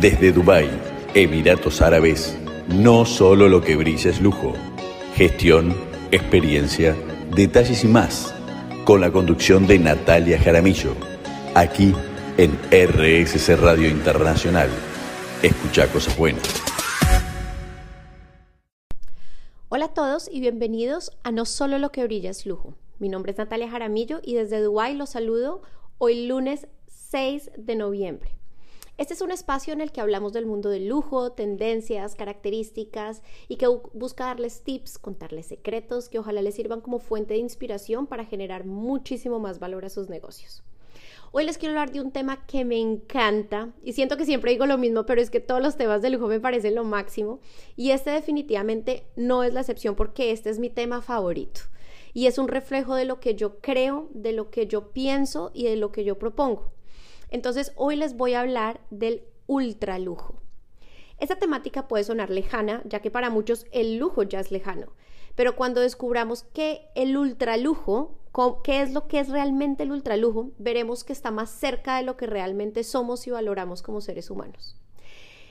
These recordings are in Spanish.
Desde Dubái, Emiratos Árabes, no solo lo que brilla es lujo. Gestión, experiencia, detalles y más. Con la conducción de Natalia Jaramillo. Aquí en RSC Radio Internacional. Escucha cosas buenas. Hola a todos y bienvenidos a No solo lo que brilla es lujo. Mi nombre es Natalia Jaramillo y desde Dubái los saludo hoy lunes 6 de noviembre. Este es un espacio en el que hablamos del mundo del lujo, tendencias, características y que busca darles tips, contarles secretos que ojalá les sirvan como fuente de inspiración para generar muchísimo más valor a sus negocios. Hoy les quiero hablar de un tema que me encanta y siento que siempre digo lo mismo, pero es que todos los temas de lujo me parecen lo máximo y este definitivamente no es la excepción porque este es mi tema favorito y es un reflejo de lo que yo creo, de lo que yo pienso y de lo que yo propongo. Entonces hoy les voy a hablar del ultralujo. Esta temática puede sonar lejana, ya que para muchos el lujo ya es lejano, pero cuando descubramos que el ultralujo, qué es lo que es realmente el ultralujo, veremos que está más cerca de lo que realmente somos y valoramos como seres humanos.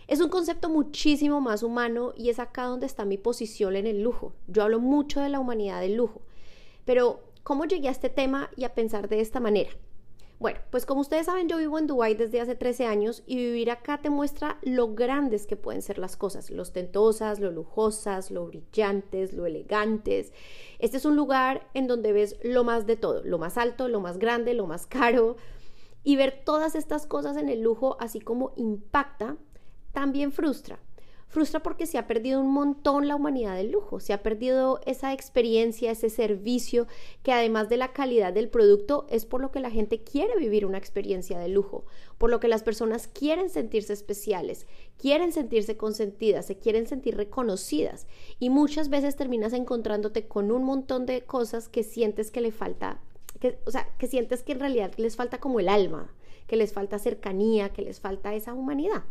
Es un concepto muchísimo más humano y es acá donde está mi posición en el lujo. Yo hablo mucho de la humanidad del lujo, pero ¿cómo llegué a este tema y a pensar de esta manera? Bueno, pues como ustedes saben, yo vivo en Dubái desde hace 13 años y vivir acá te muestra lo grandes que pueden ser las cosas, lo ostentosas, lo lujosas, lo brillantes, lo elegantes. Este es un lugar en donde ves lo más de todo, lo más alto, lo más grande, lo más caro. Y ver todas estas cosas en el lujo, así como impacta, también frustra frustra porque se ha perdido un montón la humanidad del lujo, se ha perdido esa experiencia, ese servicio, que además de la calidad del producto es por lo que la gente quiere vivir una experiencia de lujo, por lo que las personas quieren sentirse especiales, quieren sentirse consentidas, se quieren sentir reconocidas y muchas veces terminas encontrándote con un montón de cosas que sientes que le falta, que, o sea, que sientes que en realidad les falta como el alma, que les falta cercanía, que les falta esa humanidad.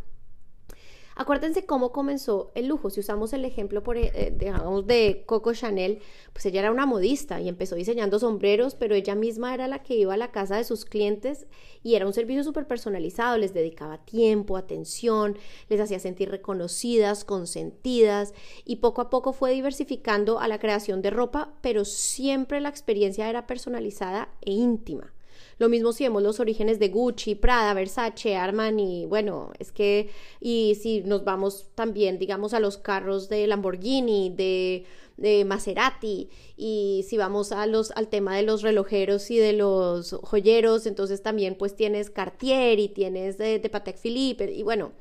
Acuérdense cómo comenzó el lujo. Si usamos el ejemplo, por, eh, de Coco Chanel, pues ella era una modista y empezó diseñando sombreros, pero ella misma era la que iba a la casa de sus clientes y era un servicio súper personalizado. Les dedicaba tiempo, atención, les hacía sentir reconocidas, consentidas y poco a poco fue diversificando a la creación de ropa, pero siempre la experiencia era personalizada e íntima. Lo mismo si vemos los orígenes de Gucci, Prada, Versace, Armani, bueno, es que, y si nos vamos también, digamos, a los carros de Lamborghini, de, de Maserati, y si vamos a los, al tema de los relojeros y de los joyeros, entonces también pues tienes Cartier y tienes de, de Patek Philippe, y bueno,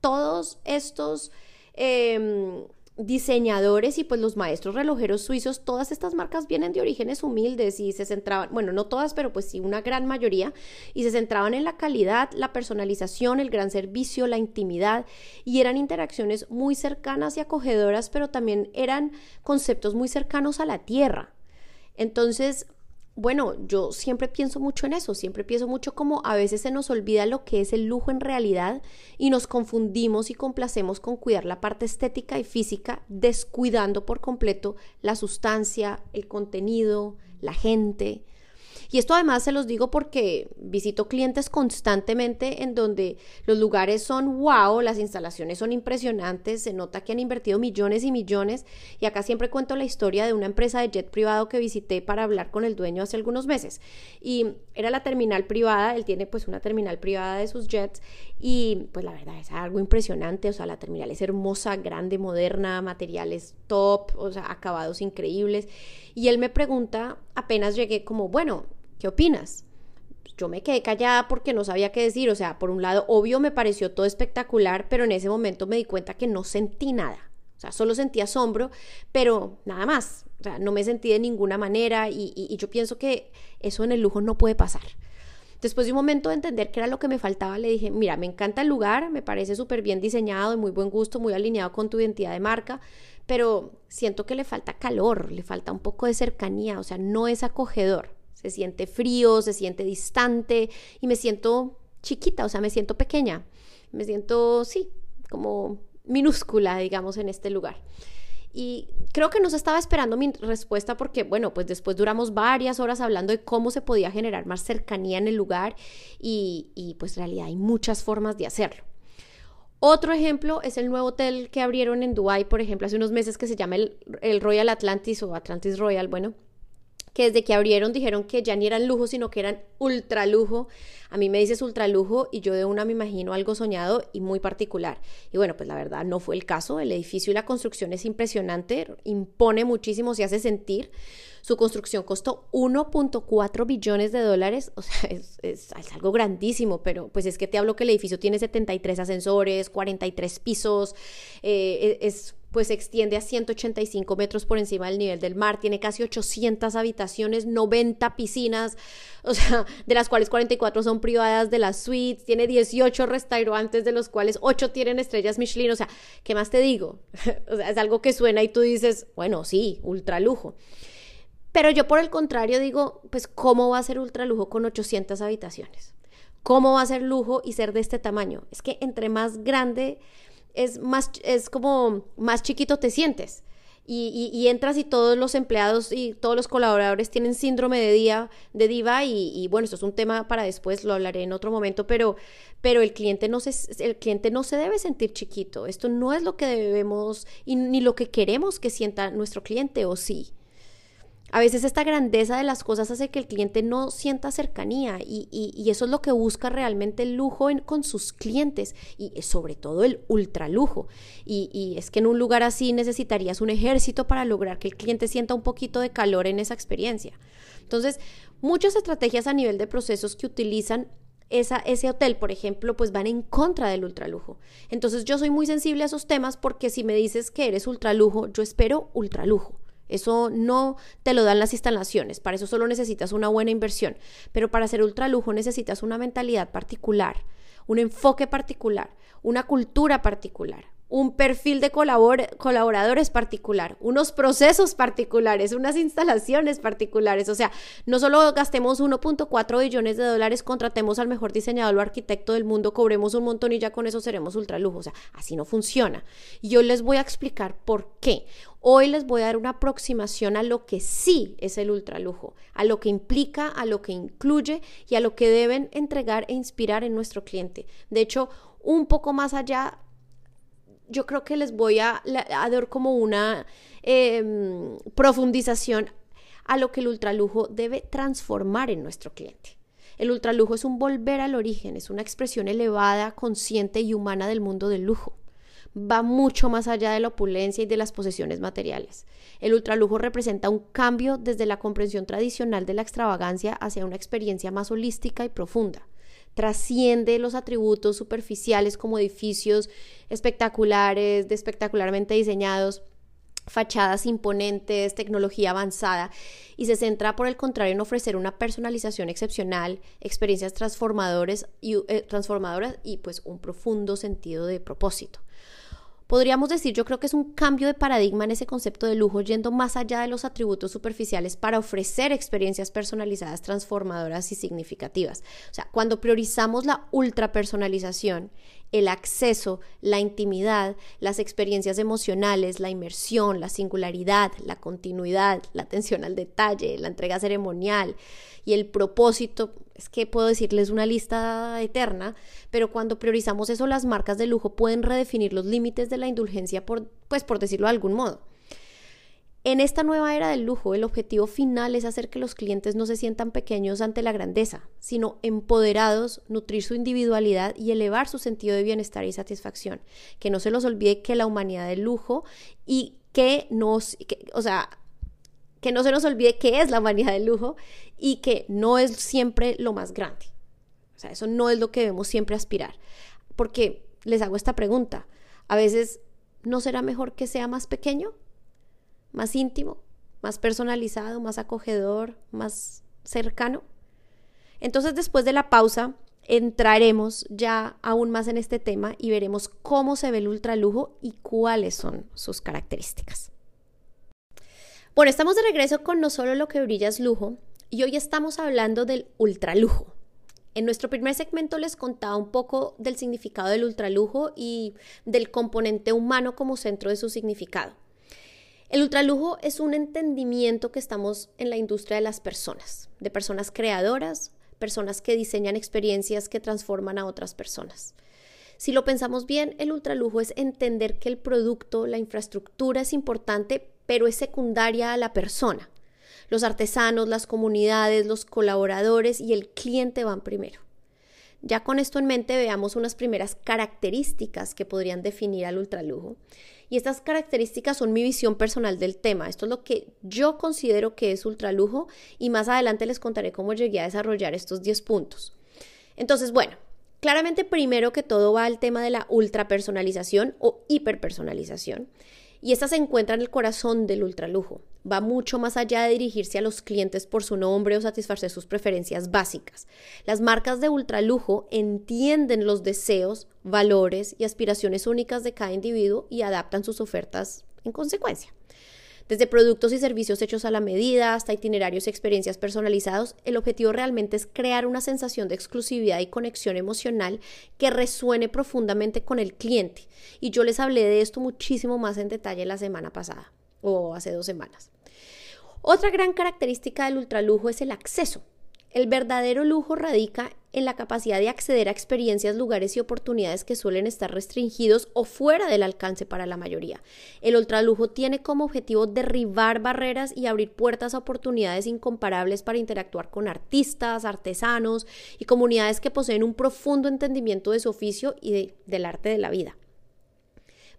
todos estos... Eh, diseñadores y pues los maestros relojeros suizos, todas estas marcas vienen de orígenes humildes y se centraban, bueno, no todas, pero pues sí una gran mayoría, y se centraban en la calidad, la personalización, el gran servicio, la intimidad, y eran interacciones muy cercanas y acogedoras, pero también eran conceptos muy cercanos a la tierra. Entonces, bueno, yo siempre pienso mucho en eso, siempre pienso mucho como a veces se nos olvida lo que es el lujo en realidad y nos confundimos y complacemos con cuidar la parte estética y física, descuidando por completo la sustancia, el contenido, la gente. Y esto además se los digo porque visito clientes constantemente en donde los lugares son wow, las instalaciones son impresionantes, se nota que han invertido millones y millones. Y acá siempre cuento la historia de una empresa de jet privado que visité para hablar con el dueño hace algunos meses. Y era la terminal privada, él tiene pues una terminal privada de sus jets y pues la verdad es algo impresionante, o sea, la terminal es hermosa, grande, moderna, materiales top, o sea, acabados increíbles. Y él me pregunta, apenas llegué como, bueno, ¿qué opinas? Yo me quedé callada porque no sabía qué decir, o sea, por un lado, obvio me pareció todo espectacular, pero en ese momento me di cuenta que no sentí nada. O sea, solo sentí asombro, pero nada más. O sea, no me sentí de ninguna manera y, yo pienso que eso en el lujo no puede pasar. Después de un momento de entender qué era lo que me faltaba, le dije, mira, me encanta el lugar, me parece súper bien diseñado, de muy buen gusto, muy alineado con tu identidad de marca, pero siento que le falta calor, le falta un poco de cercanía, o sea, no es acogedor. Se siente frío, se siente distante y me siento chiquita, o sea, me siento pequeña. Me siento, sí, como minúscula, digamos, en este lugar. Y creo que no se estaba esperando mi respuesta porque, bueno, pues después duramos varias horas hablando de cómo se podía generar más cercanía en el lugar y, pues en realidad hay muchas formas de hacerlo. Otro ejemplo es el nuevo hotel que abrieron en Dubai, por ejemplo, hace unos meses que se llama el, el Royal Atlantis o Atlantis Royal, bueno, que desde que abrieron dijeron que ya ni eran lujo, sino que eran ultra lujo. A mí me dices ultra lujo y yo de una me imagino algo soñado y muy particular. Y bueno, pues la verdad no fue el caso. El edificio y la construcción es impresionante, impone muchísimo, se hace sentir. Su construcción costó 1.4 billones de dólares, o sea, es, algo grandísimo, pero pues es que te hablo que el edificio tiene 73 ascensores, 43 pisos, eh, e, es pues se extiende a 185 metros por encima del nivel del mar, tiene casi 800 habitaciones, 90 piscinas, o sea, de las cuales 44 son privadas de las suites, tiene 18 restaurantes de los cuales 8 tienen estrellas Michelin, o sea, ¿qué más te digo? o sea, es algo que suena y tú dices, bueno, sí, ultra lujo. Pero yo por el contrario digo, pues ¿cómo va a ser ultra lujo con 800 habitaciones? ¿Cómo va a ser lujo y ser de este tamaño? Es que entre más grande es más, es como más chiquito te sientes. Y, entras y todos los empleados y todos los colaboradores tienen síndrome de, día, de diva y, bueno, esto es un tema para después, lo hablaré en otro momento, pero, pero el, cliente no se, el cliente no se debe sentir chiquito. Esto no es lo que debemos y ni lo que queremos que sienta nuestro cliente o sí. A veces esta grandeza de las cosas hace que el cliente no sienta cercanía y, eso es lo que busca realmente el lujo con sus clientes y sobre todo el ultra lujo. Y, es que en un lugar así necesitarías un ejército para lograr que el cliente sienta un poquito de calor en esa experiencia. Entonces, muchas estrategias a nivel de procesos que utilizan ese hotel, por ejemplo, pues van en contra del ultralujo. Entonces yo soy muy sensible a esos temas porque si me dices que eres ultralujo, yo espero ultralujo. Eso no te lo dan las instalaciones, para eso solo necesitas una buena inversión, pero para hacer ultralujo necesitas una mentalidad particular, un enfoque particular, una cultura particular, un perfil de colaboradores particular, unos procesos particulares, unas instalaciones particulares. O sea, no solo gastemos 1.4 billones de dólares, contratemos al mejor diseñador o arquitecto del mundo, cobremos un montón y ya con eso seremos ultralujo. O sea, así no funciona. Yo les voy a explicar por qué. Hoy les voy a dar una aproximación a lo que sí es el ultralujo, a lo que implica, a lo que incluye y a lo que deben entregar e inspirar en nuestro cliente. De hecho, un poco más allá yo creo que les voy a, dar como una em, profundización a lo que el ultralujo debe transformar en nuestro cliente. El ultralujo es un volver al origen, es una expresión elevada, consciente y humana del mundo del lujo. Va mucho más allá de la opulencia y de las posesiones materiales. El ultralujo representa un cambio desde la comprensión tradicional de la extravagancia hacia una experiencia más holística y profunda trasciende los atributos superficiales como edificios espectaculares, de espectacularmente diseñados, fachadas imponentes, tecnología avanzada y se centra por el contrario en ofrecer una personalización excepcional, experiencias transformadoras y, eh, transformadoras y pues un profundo sentido de propósito. Podríamos decir, yo creo que es un cambio de paradigma en ese concepto de lujo, yendo más allá de los atributos superficiales para ofrecer experiencias personalizadas, transformadoras y significativas. O sea, cuando priorizamos la ultra personalización, el acceso, la intimidad, las experiencias emocionales, la inmersión, la singularidad, la continuidad, la atención al detalle, la entrega ceremonial y el propósito, es que puedo decirles una lista eterna, pero cuando priorizamos eso, las marcas de lujo pueden redefinir los límites de la indulgencia, por, pues por decirlo de algún modo. En esta nueva era del lujo, el objetivo final es hacer que los clientes no se sientan pequeños ante la grandeza, sino empoderados, nutrir su individualidad y elevar su sentido de bienestar y satisfacción. Que no se los olvide que la humanidad del lujo y que nos, sea, que no se nos olvide qué es la humanidad del lujo y que no es siempre lo más grande. O sea, eso no es lo que debemos siempre aspirar. Porque les hago esta pregunta. A veces, ¿no será mejor que sea más pequeño? ¿Más íntimo? ¿Más personalizado? ¿Más acogedor? ¿Más cercano? Entonces, después de la pausa, entraremos ya aún más en este tema y veremos cómo se ve el ultralujo y cuáles son sus características. Bueno, estamos de regreso con No Solo Lo que Brilla es Lujo y hoy estamos hablando del ultralujo. En nuestro primer segmento les contaba un poco del significado del ultralujo y del componente humano como centro de su significado. El ultralujo es un entendimiento que estamos en la industria de las personas, de personas creadoras, personas que diseñan experiencias que transforman a otras personas. Si lo pensamos bien, el ultralujo es entender que el producto, la infraestructura es importante, pero es secundaria a la persona. Los artesanos, las comunidades, los colaboradores y el cliente van primero. Ya con esto en mente veamos unas primeras características que podrían definir al ultralujo. Y estas características son mi visión personal del tema. Esto es lo que yo considero que es ultralujo y más adelante les contaré cómo llegué a desarrollar estos 10 puntos. Entonces, bueno, claramente primero que todo va el tema de la ultrapersonalización o hiperpersonalización. Y esta se encuentra en el corazón del ultralujo. Va mucho más allá de dirigirse a los clientes por su nombre o satisfacer sus preferencias básicas. Las marcas de ultralujo entienden los deseos, valores y aspiraciones únicas de cada individuo y adaptan sus ofertas en consecuencia. Desde productos y servicios hechos a la medida hasta itinerarios y experiencias personalizados, el objetivo realmente es crear una sensación de exclusividad y conexión emocional que resuene profundamente con el cliente. Y yo les hablé de esto muchísimo más en detalle la semana pasada o hace dos semanas. Otra gran característica del ultralujo es el acceso. El verdadero lujo radica en la capacidad de acceder a experiencias, lugares y oportunidades que suelen estar restringidos o fuera del alcance para la mayoría. El ultralujo tiene como objetivo derribar barreras y abrir puertas a oportunidades incomparables para interactuar con artistas, artesanos y comunidades que poseen un profundo entendimiento de su oficio y del arte de la vida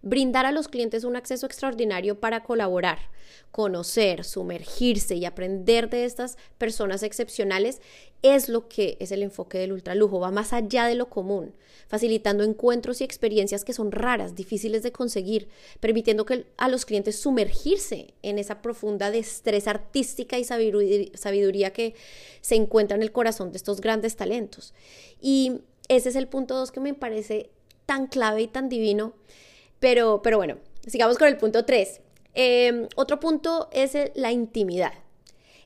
brindar a los clientes un acceso extraordinario para colaborar, conocer, sumergirse y aprender de estas personas excepcionales es lo que es el enfoque del ultralujo, va más allá de lo común, facilitando encuentros y experiencias que son raras, difíciles de conseguir, permitiendo que a los clientes sumergirse en esa profunda destreza artística y sabiduría que se encuentra en el corazón de estos grandes talentos. Y ese es el punto dos que me parece tan clave y tan divino pero, pero bueno, sigamos con el punto 3. Em, otro punto es la intimidad.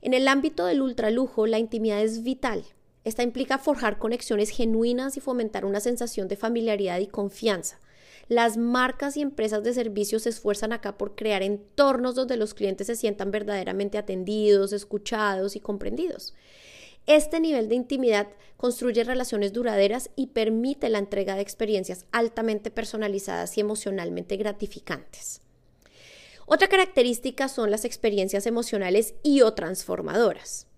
En el ámbito del ultralujo, la intimidad es vital. Esta implica forjar conexiones genuinas y fomentar una sensación de familiaridad y confianza. Las marcas y empresas de servicios se esfuerzan acá por crear entornos donde los clientes se sientan verdaderamente atendidos, escuchados y comprendidos. Este nivel de intimidad construye relaciones duraderas y permite la entrega de experiencias altamente personalizadas y emocionalmente gratificantes. Otra característica son las experiencias emocionales y o transformadoras.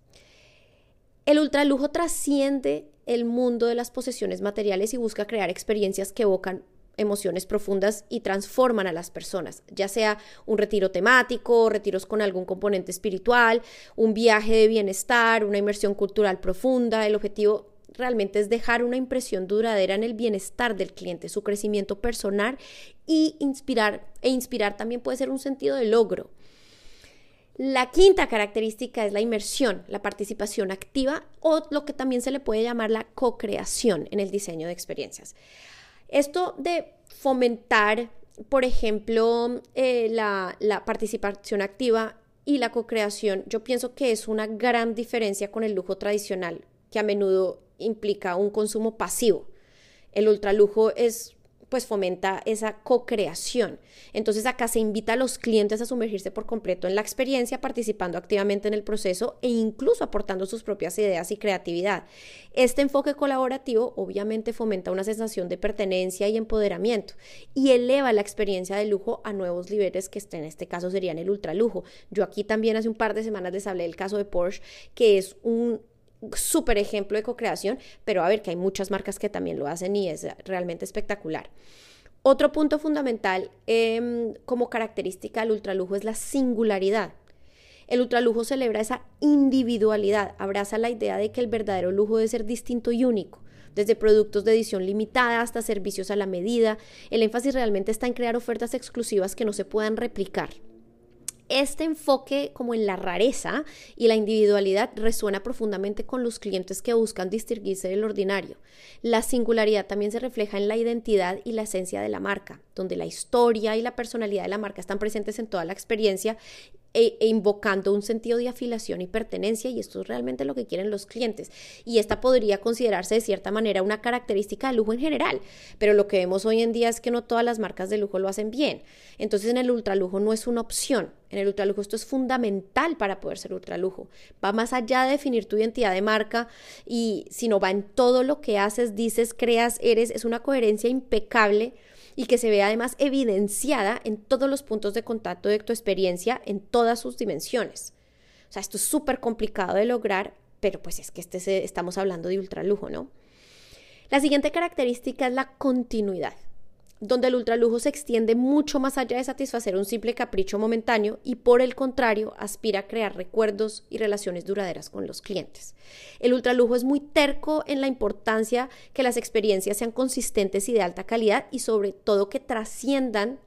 El ultralujo trasciende el mundo de las posesiones materiales y busca crear experiencias que evocan emociones profundas y transforman a las personas, ya sea un retiro temático, retiros con algún componente espiritual, un viaje de bienestar, una inmersión cultural profunda. El objetivo realmente es dejar una impresión duradera en el bienestar del cliente, su crecimiento personal y inspirar e inspirar también puede ser un sentido de logro. La quinta característica es la inmersión, la participación activa o lo que también se le puede llamar la co-creación en el diseño de experiencias. Esto de fomentar, por ejemplo, eh, la, la participación activa y la co-creación, yo pienso que es una gran diferencia con el lujo tradicional, que a menudo implica un consumo pasivo. El ultralujo es pues fomenta esa co-creación. Entonces acá se invita a los clientes a sumergirse por completo en la experiencia, participando activamente en el proceso e incluso aportando sus propias ideas y creatividad. Este enfoque colaborativo obviamente fomenta una sensación de pertenencia y empoderamiento y eleva la experiencia de lujo a nuevos niveles que en este caso serían el ultralujo. Yo aquí también hace un par de semanas les hablé del caso de Porsche, que es un súper ejemplo de co-creación, pero a ver que hay muchas marcas que también lo hacen y es realmente espectacular. Otro punto fundamental em, como característica del ultralujo es la singularidad. El ultralujo celebra esa individualidad, abraza la idea de que el verdadero lujo debe ser distinto y único, desde productos de edición limitada hasta servicios a la medida. El énfasis realmente está en crear ofertas exclusivas que no se puedan replicar este enfoque como en la rareza y la individualidad resuena profundamente con los clientes que buscan distinguirse del ordinario. La singularidad también se refleja en la identidad y la esencia de la marca, donde la historia y la personalidad de la marca están presentes en toda la experiencia e, e, invocando un sentido de afiliación y pertenencia y esto es realmente lo que quieren los clientes. Y esta podría considerarse de cierta manera una característica de lujo en general pero lo que vemos hoy en día es que no todas las marcas de lujo lo hacen bien. Entonces en el ultralujo no es una opción. En el ultralujo esto es fundamental para poder ser ultralujo. Va más allá de definir tu identidad de marca y sino va en todo lo que haces dices creas eres. Es una coherencia impecable y que se vea además evidenciada en todos los puntos de contacto de tu experiencia en todas sus dimensiones. O sea, esto es súper complicado de lograr, pero pues es que este estamos hablando de ultralujo, ¿no? La siguiente característica es la continuidad donde el ultralujo se extiende mucho más allá de satisfacer un simple capricho momentáneo y por el contrario aspira a crear recuerdos y relaciones duraderas con los clientes. El ultralujo es muy terco en la importancia que las experiencias sean consistentes y de alta calidad y sobre todo que trasciendan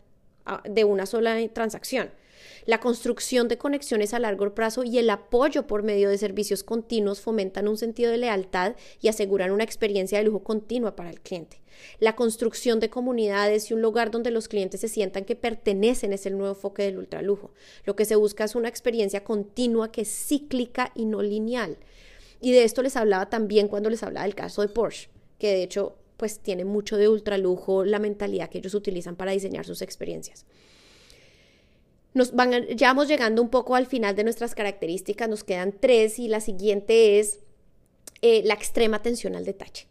ah, de una sola transacción la construcción de conexiones a largo plazo y el apoyo por medio de servicios continuos fomentan un sentido de lealtad y aseguran una experiencia de lujo continua para el cliente. La construcción de comunidades y un lugar donde los clientes se sientan que pertenecen es el nuevo foco del ultralujo. Lo que se busca es una experiencia continua que es cíclica y no lineal. Y de esto les hablaba también cuando les hablaba del caso de Porsche, que de hecho pues tiene mucho de ultralujo la mentalidad que ellos utilizan para diseñar sus experiencias. Nos ya vamos llegando un poco al final de nuestras características, nos quedan tres y la siguiente es eh, la extrema atención al detalle.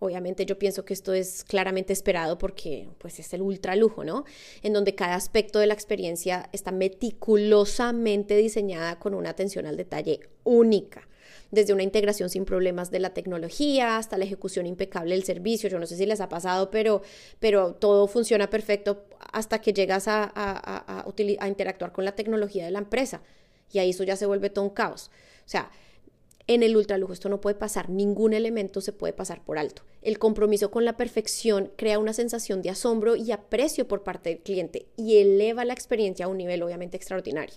Obviamente yo pienso que esto es claramente esperado porque pues es el ultra lujo, ¿no? En donde cada aspecto de la experiencia está meticulosamente diseñada con una atención al detalle única desde una integración sin problemas de la tecnología hasta la ejecución impecable del servicio. Yo no sé si les ha pasado, pero, pero todo funciona perfecto hasta que llegas a, a, a interactuar con la tecnología de la empresa. Y ahí eso ya se vuelve todo un caos. O sea, en el ultralujo esto no puede pasar, ningún elemento se puede pasar por alto. El compromiso con la perfección crea una sensación de asombro y aprecio por parte del cliente y eleva la experiencia a un nivel obviamente extraordinario.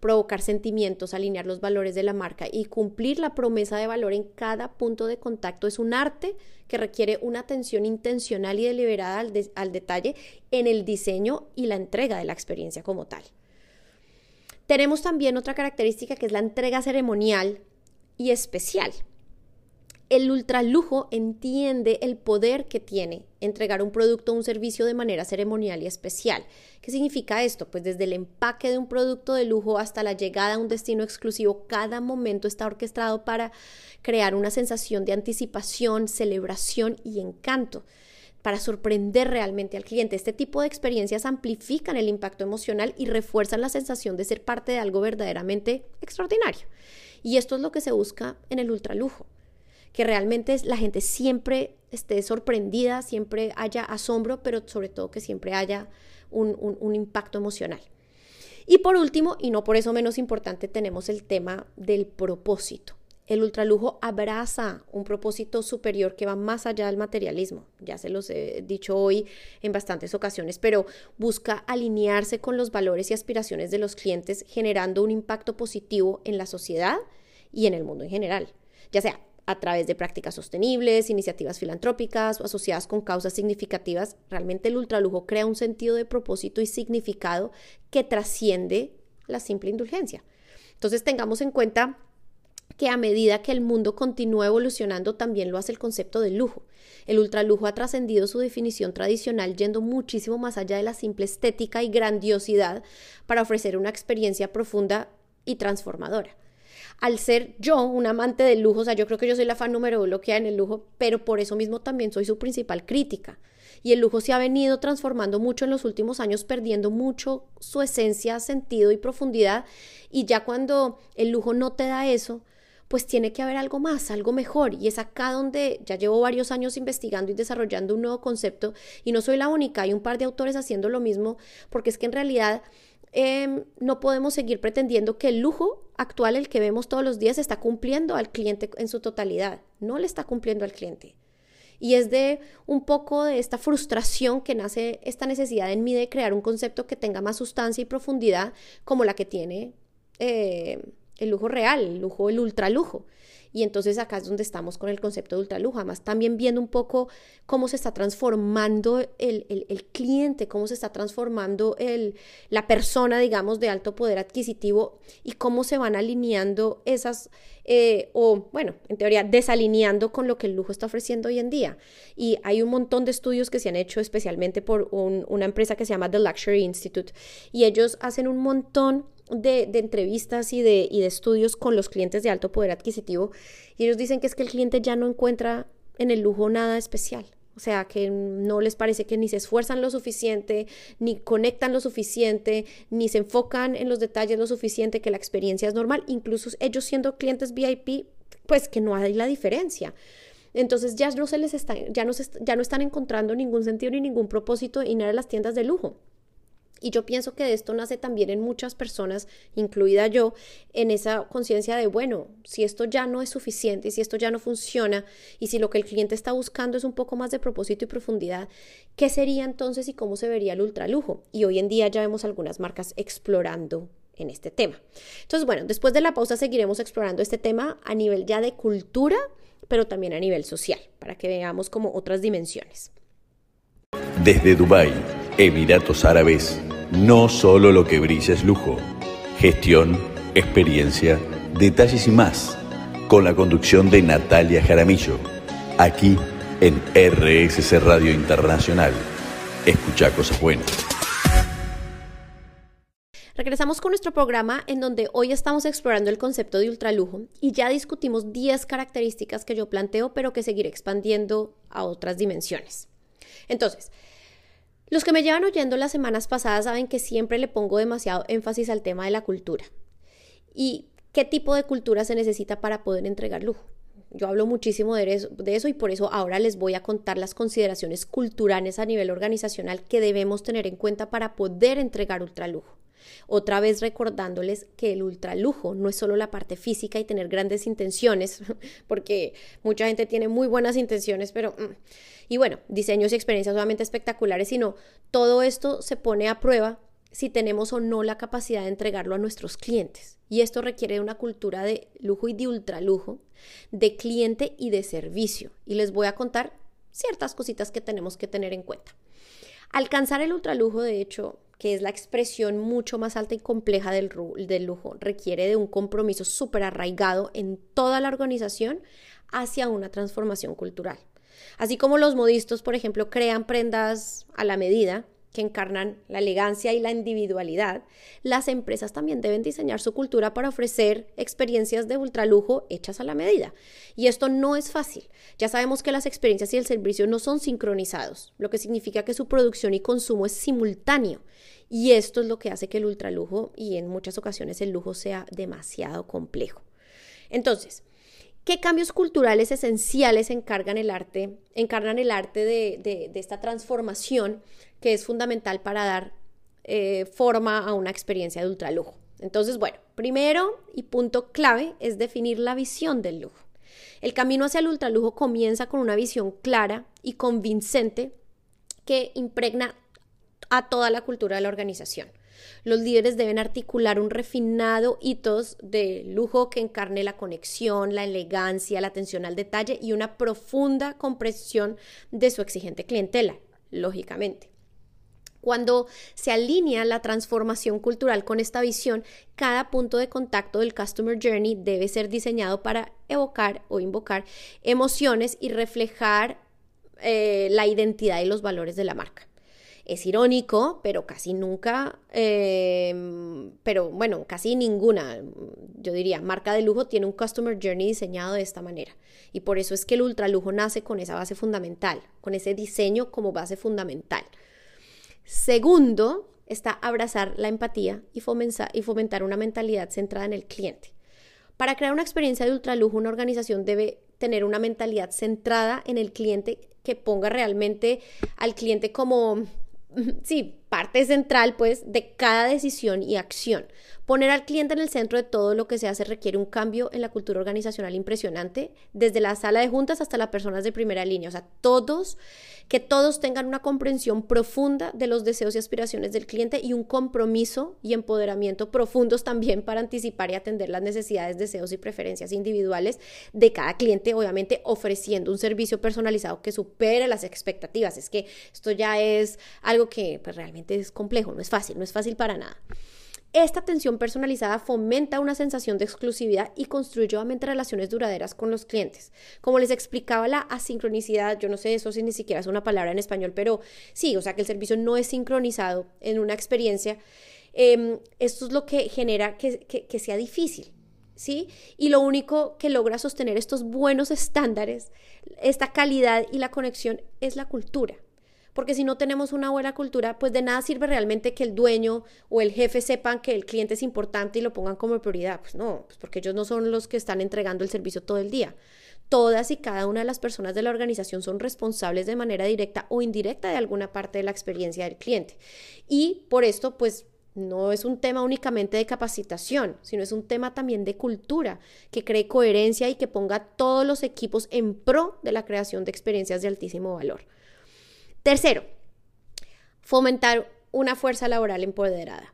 Provocar sentimientos, alinear los valores de la marca y cumplir la promesa de valor en cada punto de contacto es un arte que requiere una atención intencional y deliberada al, al detalle en el diseño y la entrega de la experiencia como tal. Tenemos también otra característica que es la entrega ceremonial y especial. El ultralujo entiende el poder que tiene entregar un producto o un servicio de manera ceremonial y especial. ¿Qué significa esto? Pues desde el empaque de un producto de lujo hasta la llegada a un destino exclusivo, cada momento está orquestado para crear una sensación de anticipación, celebración y encanto para sorprender realmente al cliente. Este tipo de experiencias amplifican el impacto emocional y refuerzan la sensación de ser parte de algo verdaderamente extraordinario. Y esto es lo que se busca en el ultralujo, que realmente la gente siempre esté sorprendida, siempre haya asombro, pero sobre todo que siempre haya un, impacto emocional. Y por último, y no por eso menos importante, tenemos el tema del propósito. El ultralujo abraza un propósito superior que va más allá del materialismo. Ya se los he dicho hoy en bastantes ocasiones, pero busca alinearse con los valores y aspiraciones de los clientes, generando un impacto positivo en la sociedad y en el mundo en general, ya sea a través de prácticas sostenibles, iniciativas filantrópicas o asociadas con causas significativas. Realmente el ultralujo crea un sentido de propósito y significado que trasciende la simple indulgencia. Entonces tengamos en cuenta que a medida que el mundo continúa evolucionando, también lo hace el concepto de lujo. El ultralujo ha trascendido su definición tradicional yendo muchísimo más allá de la simple estética y grandiosidad para ofrecer una experiencia profunda y transformadora. Al ser yo un amante del lujo, o sea, yo creo que yo soy la fan número uno que hay en el lujo, pero por eso mismo también soy su principal crítica. Y el lujo se ha venido transformando mucho en los últimos años, perdiendo mucho su esencia, sentido y profundidad. Y ya cuando el lujo no te da eso, pues tiene que haber algo más, algo mejor. Y es acá donde ya llevo varios años investigando y desarrollando un nuevo concepto y no soy la única, hay un par de autores haciendo lo mismo, porque es que en realidad em, no podemos seguir pretendiendo que el lujo actual, el que vemos todos los días, está cumpliendo al cliente en su totalidad. No le está cumpliendo al cliente. Y es de un poco de esta frustración que nace esta necesidad en mí de crear un concepto que tenga más sustancia y profundidad como la que tiene eh, el lujo real, el lujo, el ultralujo. Y entonces acá es donde estamos con el concepto de ultralujo. Además, también viendo un poco cómo se está transformando el, el, cliente, cómo se está transformando el, la persona, digamos, de alto poder adquisitivo y cómo se van alineando esas, eh, o bueno, en teoría, desalineando con lo que el lujo está ofreciendo hoy en día. Y hay un montón de estudios que se han hecho especialmente por una empresa que se llama The Luxury Institute. Y ellos hacen un montón de, entrevistas y de, y de estudios con los clientes de alto poder adquisitivo y ellos dicen que es que el cliente ya no encuentra en el lujo nada especial. O sea, que no les parece que ni se esfuerzan lo suficiente, ni conectan lo suficiente, ni se enfocan en los detalles lo suficiente, que la experiencia es normal. Incluso ellos siendo clientes VIP, pues que no hay la diferencia. Entonces ya no se les está, ya no, ya no están encontrando ningún sentido ni ningún propósito en ir a las tiendas de lujo. Y yo pienso que de esto nace también en muchas personas, incluida yo, en esa conciencia de, bueno, si esto ya no es suficiente, y si esto ya no funciona, y si lo que el cliente está buscando es un poco más de propósito y profundidad, ¿qué sería entonces y cómo se vería el ultralujo? Y hoy en día ya vemos algunas marcas explorando en este tema. Entonces, bueno, después de la pausa seguiremos explorando este tema a nivel ya de cultura, pero también a nivel social, para que veamos como otras dimensiones. Desde Dubái, Emiratos Árabes, no solo lo que brilla es lujo. Gestión, experiencia, detalles y más. Con la conducción de Natalia Jaramillo. Aquí en RSC Radio Internacional. Escucha cosas buenas. Regresamos con nuestro programa en donde hoy estamos explorando el concepto de ultralujo y ya discutimos 10 características que yo planteo pero que seguiré expandiendo a otras dimensiones. Entonces, los que me llevan oyendo las semanas pasadas saben que siempre le pongo demasiado énfasis al tema de la cultura. ¿Y qué tipo de cultura se necesita para poder entregar lujo? Yo hablo muchísimo de eso, y por eso ahora les voy a contar las consideraciones culturales a nivel organizacional que debemos tener en cuenta para poder entregar ultralujo. Otra vez recordándoles que el ultralujo no es solo la parte física y tener grandes intenciones, porque mucha gente tiene muy buenas intenciones, pero... Y bueno, diseños y experiencias solamente espectaculares, sino todo esto se pone a prueba si tenemos o no la capacidad de entregarlo a nuestros clientes. Y esto requiere una cultura de lujo y de ultralujo, de cliente y de servicio. Y les voy a contar ciertas cositas que tenemos que tener en cuenta. Alcanzar el ultralujo, de hecho, que es la expresión mucho más alta y compleja del, del lujo, requiere de un compromiso súper arraigado en toda la organización hacia una transformación cultural. Así como los modistos, por ejemplo, crean prendas a la medida que encarnan la elegancia y la individualidad, las empresas también deben diseñar su cultura para ofrecer experiencias de ultralujo hechas a la medida. Y esto no es fácil. Ya sabemos que las experiencias y el servicio no son sincronizados, lo que significa que su producción y consumo es simultáneo. Y esto es lo que hace que el ultralujo y en muchas ocasiones el lujo sea demasiado complejo. Entonces, ¿Qué cambios culturales esenciales encargan el arte, encarnan el arte de, esta transformación que es fundamental para dar eh, forma a una experiencia de ultralujo? Entonces, bueno, primero y punto clave es definir la visión del lujo. El camino hacia el ultralujo comienza con una visión clara y convincente que impregna a toda la cultura de la organización. Los líderes deben articular un refinado hitos de lujo que encarne la conexión, la elegancia, la atención al detalle y una profunda comprensión de su exigente clientela, lógicamente. Cuando se alinea la transformación cultural con esta visión, cada punto de contacto del Customer Journey debe ser diseñado para evocar o invocar emociones y reflejar eh, la identidad y los valores de la marca. Es irónico, pero casi nunca, em, pero bueno, casi ninguna, yo diría, marca de lujo tiene un Customer Journey diseñado de esta manera. Y por eso es que el ultralujo nace con esa base fundamental, con ese diseño como base fundamental. Segundo, está abrazar la empatía y y fomentar una mentalidad centrada en el cliente. Para crear una experiencia de ultralujo, una organización debe tener una mentalidad centrada en el cliente que ponga realmente al cliente como sí, parte central pues de cada decisión y acción. Poner al cliente en el centro de todo lo que se hace requiere un cambio en la cultura organizacional impresionante, desde la sala de juntas hasta las personas de primera línea, o sea, todos, que todos tengan una comprensión profunda de los deseos y aspiraciones del cliente y un compromiso y empoderamiento profundos también para anticipar y atender las necesidades, deseos y preferencias individuales de cada cliente, obviamente ofreciendo un servicio personalizado que supere las expectativas. Es que esto ya es algo que pues, realmente es complejo, no es fácil, no es fácil para nada. Esta atención personalizada fomenta una sensación de exclusividad y construye obviamente relaciones duraderas con los clientes. Como les explicaba, la asincronicidad, yo no sé eso si ni siquiera es una palabra en español, pero sí, o sea que el servicio no es sincronizado en una experiencia. Em, esto es lo que genera que, que sea difícil. ¿Sí? Y lo único que logra sostener estos buenos estándares, esta calidad y la conexión es la cultura porque si no tenemos una buena cultura, pues de nada sirve realmente que el dueño o el jefe sepan que el cliente es importante y lo pongan como prioridad. Pues no, pues porque ellos no son los que están entregando el servicio todo el día. Todas y cada una de las personas de la organización son responsables de manera directa o indirecta de alguna parte de la experiencia del cliente. Y por esto, pues no es un tema únicamente de capacitación, sino es un tema también de cultura, que cree coherencia y que ponga todos los equipos en pro de la creación de experiencias de altísimo valor. Tercero, fomentar una fuerza laboral empoderada.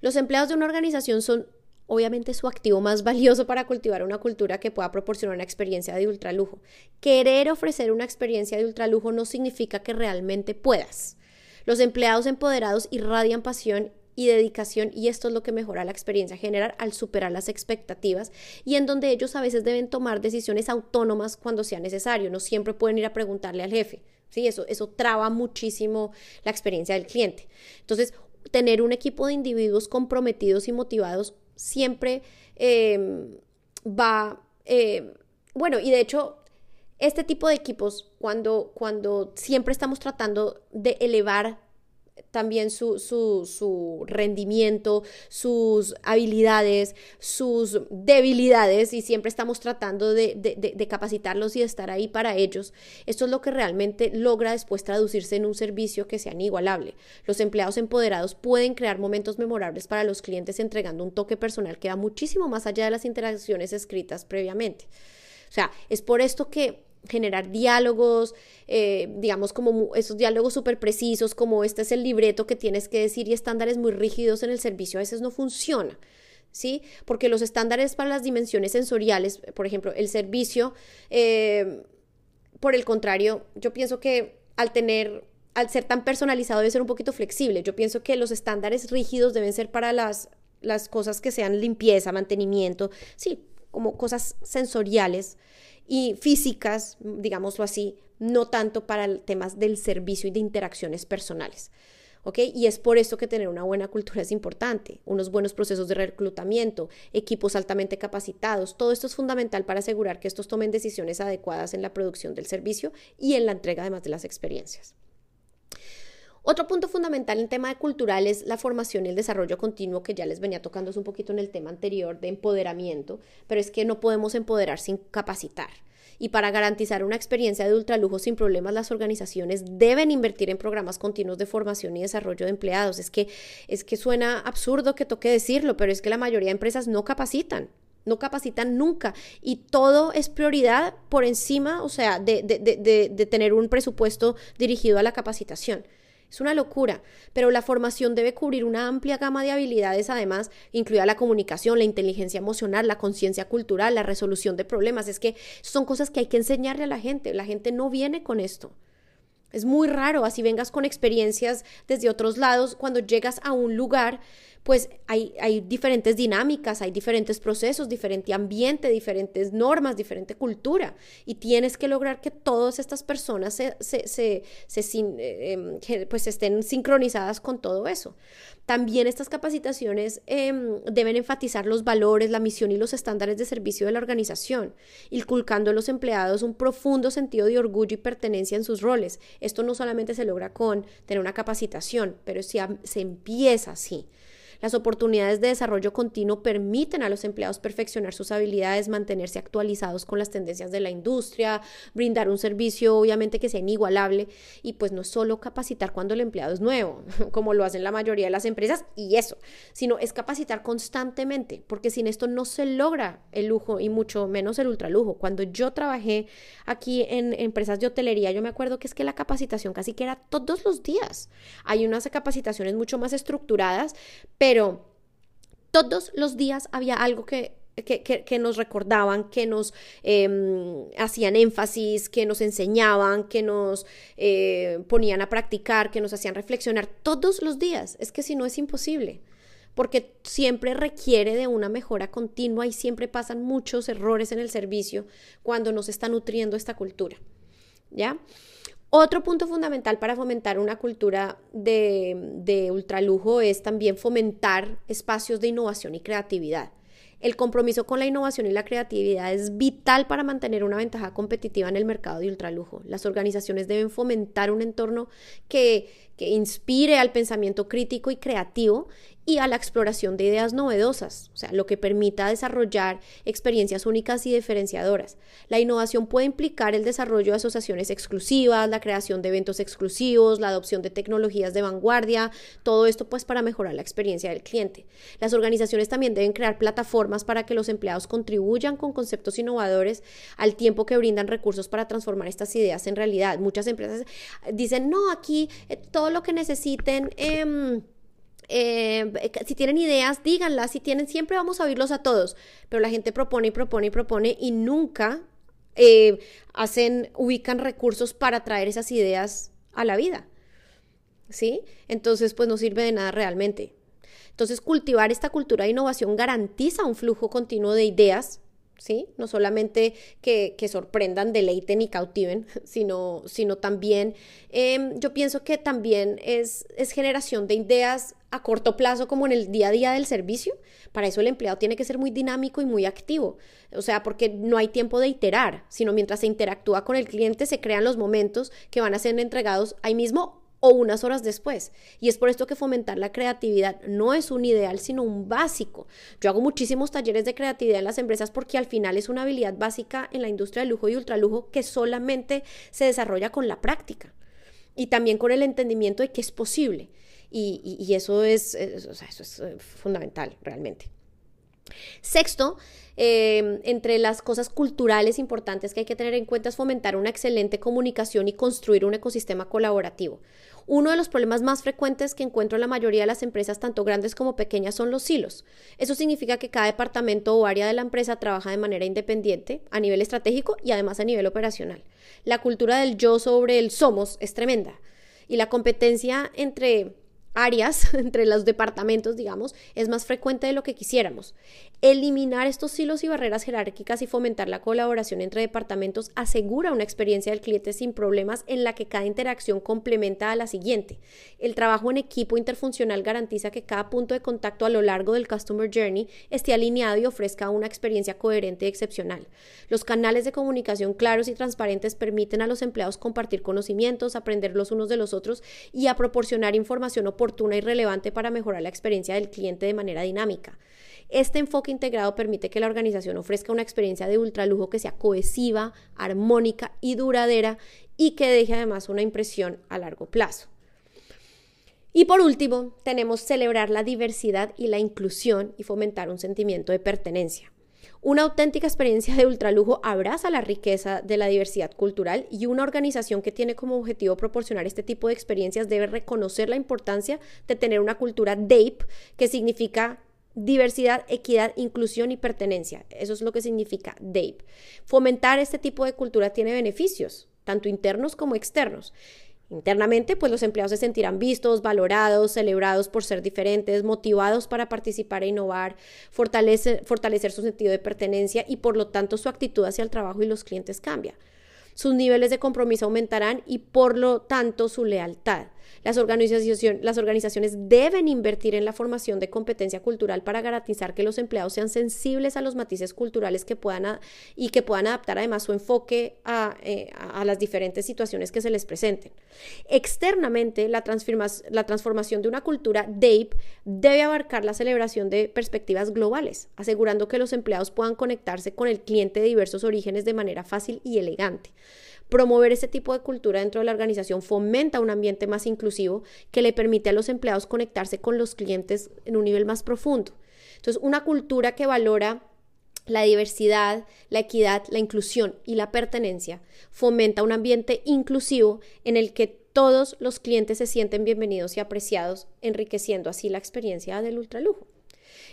Los empleados de una organización son obviamente su activo más valioso para cultivar una cultura que pueda proporcionar una experiencia de ultralujo. Querer ofrecer una experiencia de ultralujo no significa que realmente puedas. Los empleados empoderados irradian pasión y dedicación y esto es lo que mejora la experiencia general al superar las expectativas y en donde ellos a veces deben tomar decisiones autónomas cuando sea necesario, no siempre pueden ir a preguntarle al jefe. ¿sí? Eso, eso traba muchísimo la experiencia del cliente. Entonces, tener un equipo de individuos comprometidos y motivados siempre em, va, em, bueno, y de hecho, este tipo de equipos, cuando, cuando siempre estamos tratando de elevar también su, su, rendimiento, sus habilidades, sus debilidades y siempre estamos tratando de, de, capacitarlos y de estar ahí para ellos. Esto es lo que realmente logra después traducirse en un servicio que sea inigualable. Los empleados empoderados pueden crear momentos memorables para los clientes entregando un toque personal que va muchísimo más allá de las interacciones escritas previamente. O sea, es por esto que generar diálogos, eh, digamos como esos diálogos súper precisos, como este es el libreto que tienes que decir y estándares muy rígidos en el servicio a veces no funciona. ¿Sí? Porque los estándares para las dimensiones sensoriales, por ejemplo, el servicio, eh, por el contrario, yo pienso que al tener, al ser tan personalizado debe ser un poquito flexible. Yo pienso que los estándares rígidos deben ser para las, las cosas que sean limpieza, mantenimiento, sí, como cosas sensoriales y físicas, digámoslo así, no tanto para temas del servicio y de interacciones personales. ¿ok? Y es por eso que tener una buena cultura es importante, unos buenos procesos de reclutamiento, equipos altamente capacitados, todo esto es fundamental para asegurar que estos tomen decisiones adecuadas en la producción del servicio y en la entrega además de las experiencias. Otro punto fundamental en tema de cultural es la formación y el desarrollo continuo que ya les venía tocando un poquito en el tema anterior de empoderamiento, pero es que no podemos empoderar sin capacitar. Y para garantizar una experiencia de ultralujo sin problemas, las organizaciones deben invertir en programas continuos de formación y desarrollo de empleados. Es que, es que suena absurdo que toque decirlo, pero es que la mayoría de empresas no capacitan no capacitan nunca y todo es prioridad por encima, o sea, de, de, tener un presupuesto dirigido a la capacitación. Es una locura, pero la formación debe cubrir una amplia gama de habilidades, además, incluida la comunicación, la inteligencia emocional, la conciencia cultural, la resolución de problemas. Es que son cosas que hay que enseñarle a la gente. La gente no viene con esto. Es muy raro, así vengas con experiencias desde otros lados, cuando llegas a un lugar pues hay, diferentes dinámicas, hay diferentes procesos, diferente ambiente, diferentes normas, diferente cultura. Y tienes que lograr que todas estas personas se, eh, em, pues estén sincronizadas con todo eso. También estas capacitaciones em, deben enfatizar los valores, la misión y los estándares de servicio de la organización, inculcando a los empleados un profundo sentido de orgullo y pertenencia en sus roles. Esto no solamente se logra con tener una capacitación, pero si se empieza así. Las oportunidades de desarrollo continuo permiten a los empleados perfeccionar sus habilidades, mantenerse actualizados con las tendencias de la industria, brindar un servicio obviamente que sea inigualable y pues no solo capacitar cuando el empleado es nuevo, como lo hacen la mayoría de las empresas y eso, sino es capacitar constantemente, porque sin esto no se logra el lujo y mucho menos el ultralujo. Cuando yo trabajé aquí en empresas de hotelería, yo me acuerdo que es que la capacitación casi que era todos los días. Hay unas capacitaciones mucho más estructuradas, pero todos los días había algo que que, nos recordaban, que nos em, hacían énfasis, que nos enseñaban, que nos eh, ponían a practicar, que nos hacían reflexionar todos los días. Es que si no es imposible, porque siempre requiere de una mejora continua y siempre pasan muchos errores en el servicio cuando nos está nutriendo esta cultura. ¿Ya? Otro punto fundamental para fomentar una cultura de, de ultralujo es también fomentar espacios de innovación y creatividad. El compromiso con la innovación y la creatividad es vital para mantener una ventaja competitiva en el mercado de ultralujo. Las organizaciones deben fomentar un entorno que, que inspire al pensamiento crítico y creativo y a la exploración de ideas novedosas, o sea, lo que permita desarrollar experiencias únicas y diferenciadoras. La innovación puede implicar el desarrollo de asociaciones exclusivas, la creación de eventos exclusivos, la adopción de tecnologías de vanguardia, todo esto pues para mejorar la experiencia del cliente. Las organizaciones también deben crear plataformas para que los empleados contribuyan con conceptos innovadores al tiempo que brindan recursos para transformar estas ideas en realidad. Muchas empresas dicen, no, aquí eh, todo lo que necesiten... Eh, eh, si tienen ideas, díganlas, si tienen, siempre vamos a oírlos a todos, pero la gente propone y propone y propone y nunca eh, hacen, ubican recursos para traer esas ideas a la vida. ¿Sí? Entonces, pues no sirve de nada realmente. Entonces, cultivar esta cultura de innovación garantiza un flujo continuo de ideas ¿sí? No solamente que, sorprendan, deleiten y cautiven, sino, sino también, em, yo pienso que también es, es generación de ideas a corto plazo como en el día a día del servicio. Para eso el empleado tiene que ser muy dinámico y muy activo. O sea, porque no hay tiempo de iterar, sino mientras se interactúa con el cliente se crean los momentos que van a ser entregados ahí mismo o unas horas después. Y es por esto que fomentar la creatividad no es un ideal, sino un básico. Yo hago muchísimos talleres de creatividad en las empresas porque al final es una habilidad básica en la industria del lujo y ultralujo que solamente se desarrolla con la práctica y también con el entendimiento de que es posible. Y, eso, es, eso es eh, fundamental realmente. Sexto, Em, entre las cosas culturales importantes que hay que tener en cuenta es fomentar una excelente comunicación y construir un ecosistema colaborativo. Uno de los problemas más frecuentes que encuentro en la mayoría de las empresas, tanto grandes como pequeñas, son los silos. Eso significa que cada departamento o área de la empresa trabaja de manera independiente, a nivel estratégico y además a nivel operacional. La cultura del yo sobre el somos es tremenda y la competencia entre áreas, entre los departamentos, digamos, es más frecuente de lo que quisiéramos. Eliminar estos hilos y barreras jerárquicas y fomentar la colaboración entre departamentos asegura una experiencia del cliente sin problemas en la que cada interacción complementa a la siguiente. El trabajo en equipo interfuncional garantiza que cada punto de contacto a lo largo del Customer Journey esté alineado y ofrezca una experiencia coherente y excepcional. Los canales de comunicación claros y transparentes permiten a los empleados compartir conocimientos, aprender los unos de los otros y a proporcionar información oportuna y relevante para mejorar la experiencia del cliente de manera dinámica. Este enfoque integrado permite que la organización ofrezca una experiencia de ultralujo que sea cohesiva, armónica y duradera y que deje además una impresión a largo plazo. Y por último, tenemos celebrar la diversidad y la inclusión y fomentar un sentimiento de pertenencia. Una auténtica experiencia de ultralujo abraza la riqueza de la diversidad cultural y una organización que tiene como objetivo proporcionar este tipo de experiencias debe reconocer la importancia de tener una cultura DAPE, que significa diversidad, equidad, inclusión y pertenencia. Eso es lo que significa DAPE. Fomentar este tipo de cultura tiene beneficios, tanto internos como externos. Internamente, pues los empleados se sentirán vistos, valorados, celebrados por ser diferentes, motivados para participar e innovar, fortalecer, fortalecer su sentido de pertenencia y por lo tanto su actitud hacia el trabajo y los clientes cambia. Sus niveles de compromiso aumentarán y por lo tanto su lealtad. Las, las organizaciones deben invertir en la formación de competencia cultural para garantizar que los empleados sean sensibles a los matices culturales que puedan y que puedan adaptar además su enfoque eh, a, a, las diferentes situaciones que se les presenten. Externamente, la, la transformación de una cultura DAPE debe abarcar la celebración de perspectivas globales, asegurando que los empleados puedan conectarse con el cliente de diversos orígenes de manera fácil y elegante. Promover ese tipo de cultura dentro de la organización fomenta un ambiente más inclusivo que le permite a los empleados conectarse con los clientes en un nivel más profundo. Entonces, una cultura que valora la diversidad, la equidad, la inclusión y la pertenencia fomenta un ambiente inclusivo en el que todos los clientes se sienten bienvenidos y apreciados, enriqueciendo así la experiencia del ultralujo.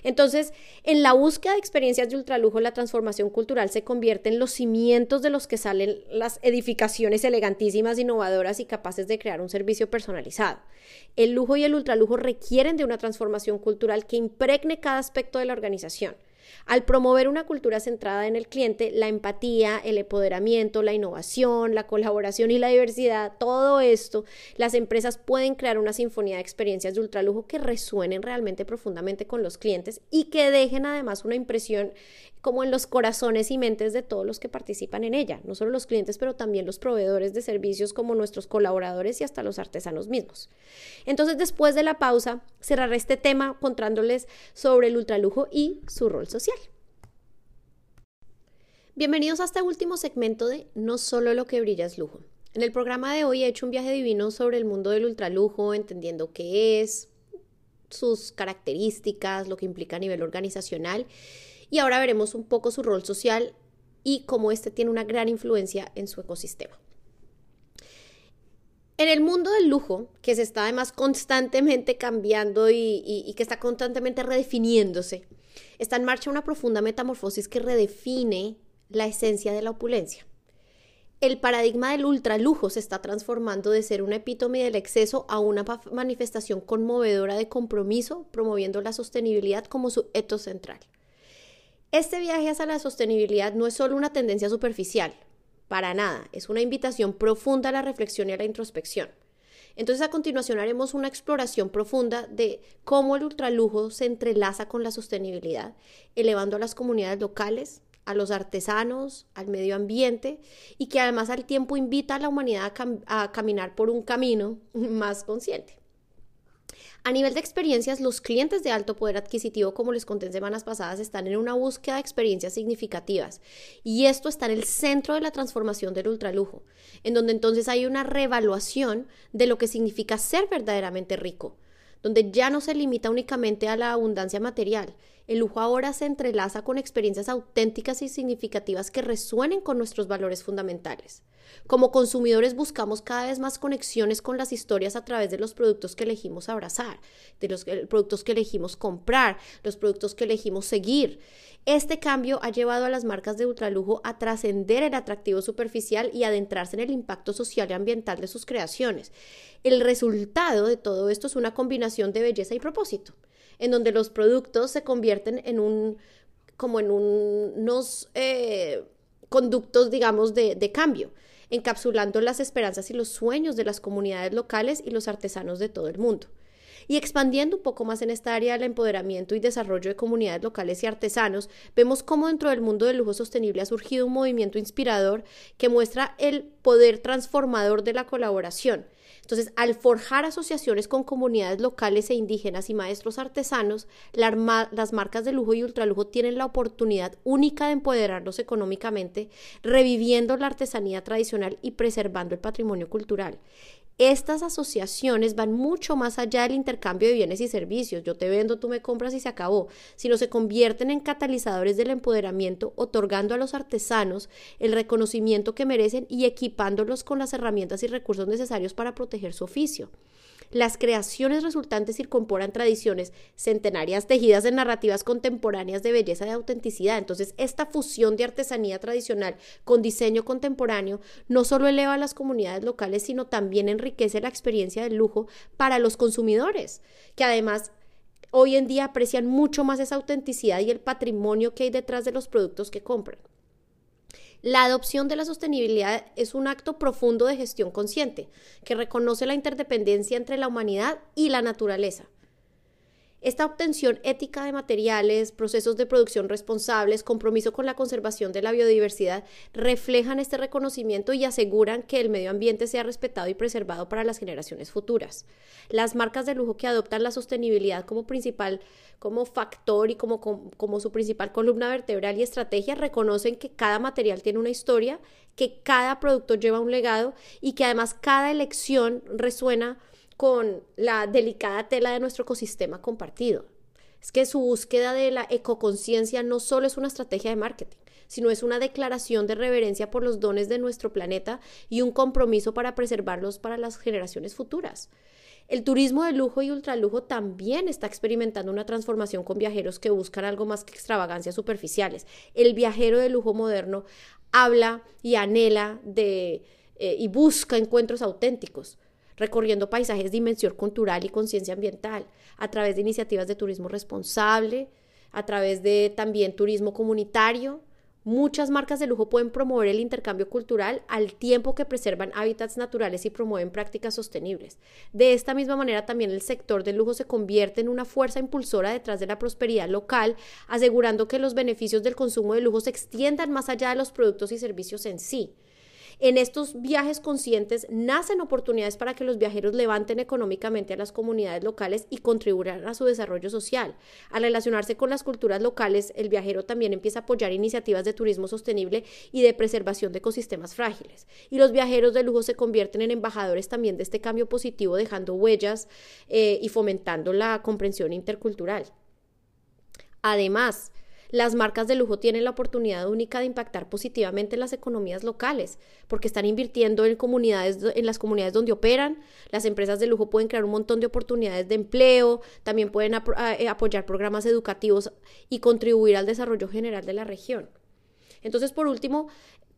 Entonces, en la búsqueda de experiencias de ultralujo, la transformación cultural se convierte en los cimientos de los que salen las edificaciones elegantísimas, innovadoras y capaces de crear un servicio personalizado. El lujo y el ultralujo requieren de una transformación cultural que impregne cada aspecto de la organización. Al promover una cultura centrada en el cliente, la empatía, el empoderamiento, la innovación, la colaboración y la diversidad, todo esto, las empresas pueden crear una sinfonía de experiencias de ultralujo que resuenen realmente profundamente con los clientes y que dejen además una impresión como en los corazones y mentes de todos los que participan en ella, no solo los clientes, pero también los proveedores de servicios como nuestros colaboradores y hasta los artesanos mismos. Entonces, después de la pausa, cerraré este tema contándoles sobre el ultralujo y su rol social. Bienvenidos a este último segmento de No solo lo que brilla es lujo. En el programa de hoy he hecho un viaje divino sobre el mundo del ultralujo, entendiendo qué es, sus características, lo que implica a nivel organizacional y ahora veremos un poco su rol social y cómo este tiene una gran influencia en su ecosistema. En el mundo del lujo, que se está además constantemente cambiando y, y, que está constantemente redefiniéndose, está en marcha una profunda metamorfosis que redefine la esencia de la opulencia. El paradigma del ultralujo se está transformando de ser un epítome del exceso a una manifestación conmovedora de compromiso, promoviendo la sostenibilidad como su eto central. Este viaje hacia la sostenibilidad no es solo una tendencia superficial, para nada, es una invitación profunda a la reflexión y a la introspección. Entonces a continuación haremos una exploración profunda de cómo el ultralujo se entrelaza con la sostenibilidad, elevando a las comunidades locales, a los artesanos, al medio ambiente y que además al tiempo invita a la humanidad a, a caminar por un camino más consciente. A nivel de experiencias, los clientes de alto poder adquisitivo, como les conté en semanas pasadas, están en una búsqueda de experiencias significativas. Y esto está en el centro de la transformación del ultralujo, en donde entonces hay una revaluación de lo que significa ser verdaderamente rico, donde ya no se limita únicamente a la abundancia material. El lujo ahora se entrelaza con experiencias auténticas y significativas que resuenen con nuestros valores fundamentales. Como consumidores buscamos cada vez más conexiones con las historias a través de los productos que elegimos abrazar, de los productos que elegimos comprar, los productos que elegimos seguir. Este cambio ha llevado a las marcas de ultralujo a trascender el atractivo superficial y adentrarse en el impacto social y ambiental de sus creaciones. El resultado de todo esto es una combinación de belleza y propósito, en donde los productos se convierten en un como en unos eh, conductos, digamos, de, de cambio encapsulando las esperanzas y los sueños de las comunidades locales y los artesanos de todo el mundo. Y expandiendo un poco más en esta área del empoderamiento y desarrollo de comunidades locales y artesanos, vemos cómo dentro del mundo del lujo sostenible ha surgido un movimiento inspirador que muestra el poder transformador de la colaboración entonces, al forjar asociaciones con comunidades locales e indígenas y maestros artesanos, las marcas de lujo y ultralujo tienen la oportunidad única de empoderarlos económicamente, reviviendo la artesanía tradicional y preservando el patrimonio cultural. Estas asociaciones van mucho más allá del intercambio de bienes y servicios, yo te vendo, tú me compras y se acabó, sino se convierten en catalizadores del empoderamiento, otorgando a los artesanos el reconocimiento que merecen y equipándolos con las herramientas y recursos necesarios para proteger su oficio. Las creaciones resultantes incorporan tradiciones centenarias tejidas en narrativas contemporáneas de belleza y autenticidad. Entonces, esta fusión de artesanía tradicional con diseño contemporáneo no solo eleva a las comunidades locales, sino también enriquece la experiencia del lujo para los consumidores, que además hoy en día aprecian mucho más esa autenticidad y el patrimonio que hay detrás de los productos que compran. La adopción de la sostenibilidad es un acto profundo de gestión consciente que reconoce la interdependencia entre la humanidad y la naturaleza esta obtención ética de materiales, procesos de producción responsables, compromiso con la conservación de la biodiversidad, reflejan este reconocimiento y aseguran que el medio ambiente sea respetado y preservado para las generaciones futuras. Las marcas de lujo que adoptan la sostenibilidad como principal, como factor y como, como, como su principal columna vertebral y estrategia, reconocen que cada material tiene una historia, que cada producto lleva un legado y que además cada elección resuena con la delicada tela de nuestro ecosistema compartido. Es que su búsqueda de la ecoconciencia no solo es una estrategia de marketing, sino es una declaración de reverencia por los dones de nuestro planeta y un compromiso para preservarlos para las generaciones futuras. El turismo de lujo y ultralujo también está experimentando una transformación con viajeros que buscan algo más que extravagancias superficiales. El viajero de lujo moderno habla y anhela eh, y busca encuentros auténticos recorriendo paisajes de dimensión cultural y conciencia ambiental, a través de iniciativas de turismo responsable, a través de también turismo comunitario. Muchas marcas de lujo pueden promover el intercambio cultural al tiempo que preservan hábitats naturales y promueven prácticas sostenibles. De esta misma manera, también el sector del lujo se convierte en una fuerza impulsora detrás de la prosperidad local, asegurando que los beneficios del consumo de lujo se extiendan más allá de los productos y servicios en sí. En estos viajes conscientes nacen oportunidades para que los viajeros levanten económicamente a las comunidades locales y contribuyan a su desarrollo social. Al relacionarse con las culturas locales, el viajero también empieza a apoyar iniciativas de turismo sostenible y de preservación de ecosistemas frágiles. Y los viajeros de lujo se convierten en embajadores también de este cambio positivo, dejando huellas eh, y fomentando la comprensión intercultural. Además, las marcas de lujo tienen la oportunidad única de impactar positivamente en las economías locales, porque están invirtiendo en comunidades, en las comunidades donde operan. Las empresas de lujo pueden crear un montón de oportunidades de empleo, también pueden eh, apoyar programas educativos y contribuir al desarrollo general de la región. Entonces, por último,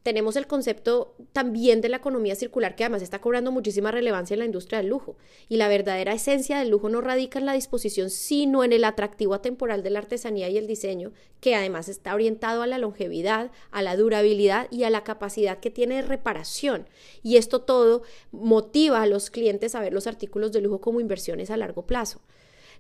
tenemos el concepto también de la economía circular que además está cobrando muchísima relevancia en la industria del lujo. Y la verdadera esencia del lujo no radica en la disposición, sino en el atractivo atemporal de la artesanía y el diseño, que además está orientado a la longevidad, a la durabilidad y a la capacidad que tiene de reparación. Y esto todo motiva a los clientes a ver los artículos de lujo como inversiones a largo plazo.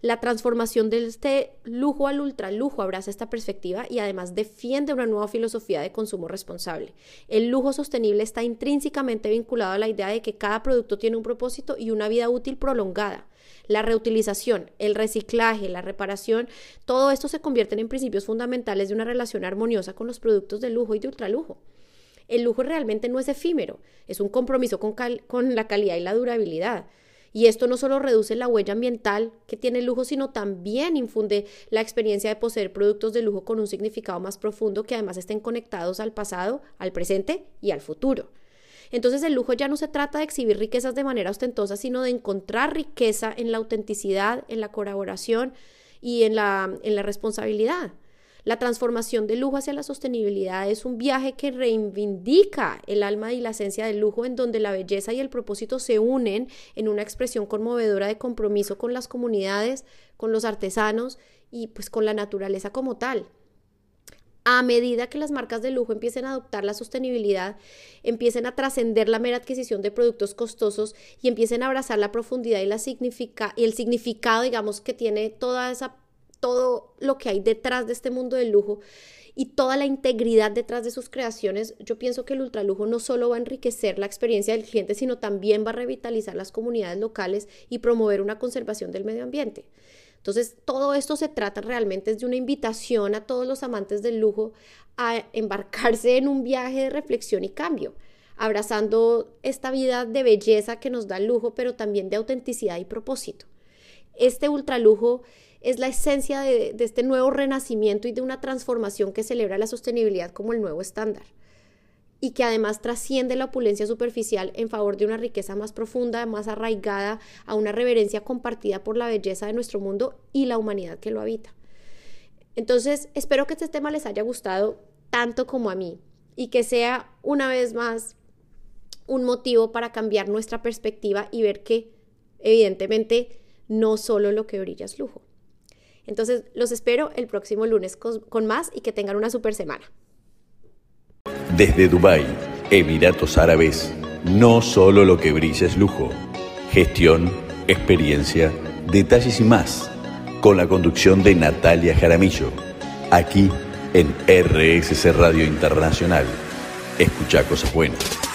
La transformación de este lujo al ultralujo abraza esta perspectiva y además defiende una nueva filosofía de consumo responsable. El lujo sostenible está intrínsecamente vinculado a la idea de que cada producto tiene un propósito y una vida útil prolongada. La reutilización, el reciclaje, la reparación, todo esto se convierten en principios fundamentales de una relación armoniosa con los productos de lujo y de ultralujo. El lujo realmente no es efímero, es un compromiso con, con la calidad y la durabilidad. Y esto no solo reduce la huella ambiental que tiene el lujo, sino también infunde la experiencia de poseer productos de lujo con un significado más profundo que además estén conectados al pasado, al presente y al futuro. Entonces el lujo ya no se trata de exhibir riquezas de manera ostentosa, sino de encontrar riqueza en la autenticidad, en la colaboración y en la, en la responsabilidad. La transformación del lujo hacia la sostenibilidad es un viaje que reivindica el alma y la esencia del lujo en donde la belleza y el propósito se unen en una expresión conmovedora de compromiso con las comunidades, con los artesanos y pues con la naturaleza como tal. A medida que las marcas de lujo empiecen a adoptar la sostenibilidad, empiecen a trascender la mera adquisición de productos costosos y empiecen a abrazar la profundidad y, la significa el significado, digamos, que tiene toda esa todo lo que hay detrás de este mundo del lujo y toda la integridad detrás de sus creaciones, yo pienso que el ultralujo no solo va a enriquecer la experiencia del cliente, sino también va a revitalizar las comunidades locales y promover una conservación del medio ambiente. Entonces, todo esto se trata realmente de una invitación a todos los amantes del lujo a embarcarse en un viaje de reflexión y cambio, abrazando esta vida de belleza que nos da el lujo, pero también de autenticidad y propósito. Este ultralujo es la esencia de, este nuevo renacimiento y de una transformación que celebra la sostenibilidad como el nuevo estándar y que además trasciende la opulencia superficial en favor de una riqueza más profunda, más arraigada a una reverencia compartida por la belleza de nuestro mundo y la humanidad que lo habita. Entonces, espero que este tema les haya gustado tanto como a mí y que sea una vez más un motivo para cambiar nuestra perspectiva y ver que evidentemente no solo lo que brilla es lujo. Entonces, los espero el próximo lunes con, más y que tengan una super semana. Desde Dubái, Emiratos Árabes, no solo lo que brilla es lujo. Gestión, experiencia, detalles y más. Con la conducción de Natalia Jaramillo. Aquí en RSC Radio Internacional. Escucha cosas buenas.